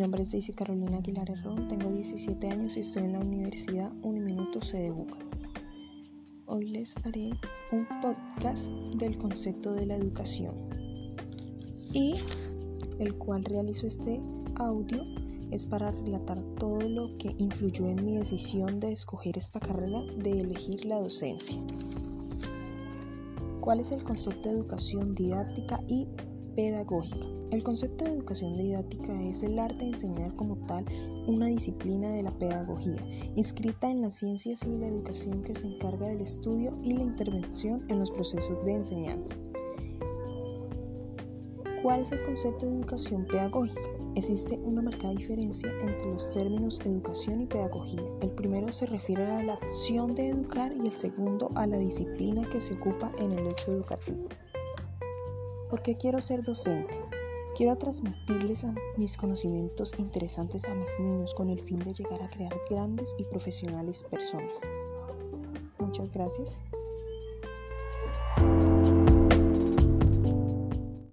es Daisy Carolina Aguilar Herrón, tengo 17 años y estoy en la Universidad Uniminuto de Buca. Hoy les haré un podcast del concepto de la educación y el cual realizo este audio es para relatar todo lo que influyó en mi decisión de escoger esta carrera, de elegir la docencia. ¿Cuál es el concepto de educación didáctica y pedagógica? El concepto de educación didáctica es el arte de enseñar como tal una disciplina de la pedagogía, inscrita en las ciencias y la educación que se encarga del estudio y la intervención en los procesos de enseñanza. ¿Cuál es el concepto de educación pedagógica? Existe una marcada diferencia entre los términos educación y pedagogía. El primero se refiere a la acción de educar y el segundo a la disciplina que se ocupa en el hecho educativo. ¿Por qué quiero ser docente? Quiero transmitirles mis conocimientos interesantes a mis niños con el fin de llegar a crear grandes y profesionales personas. Muchas gracias.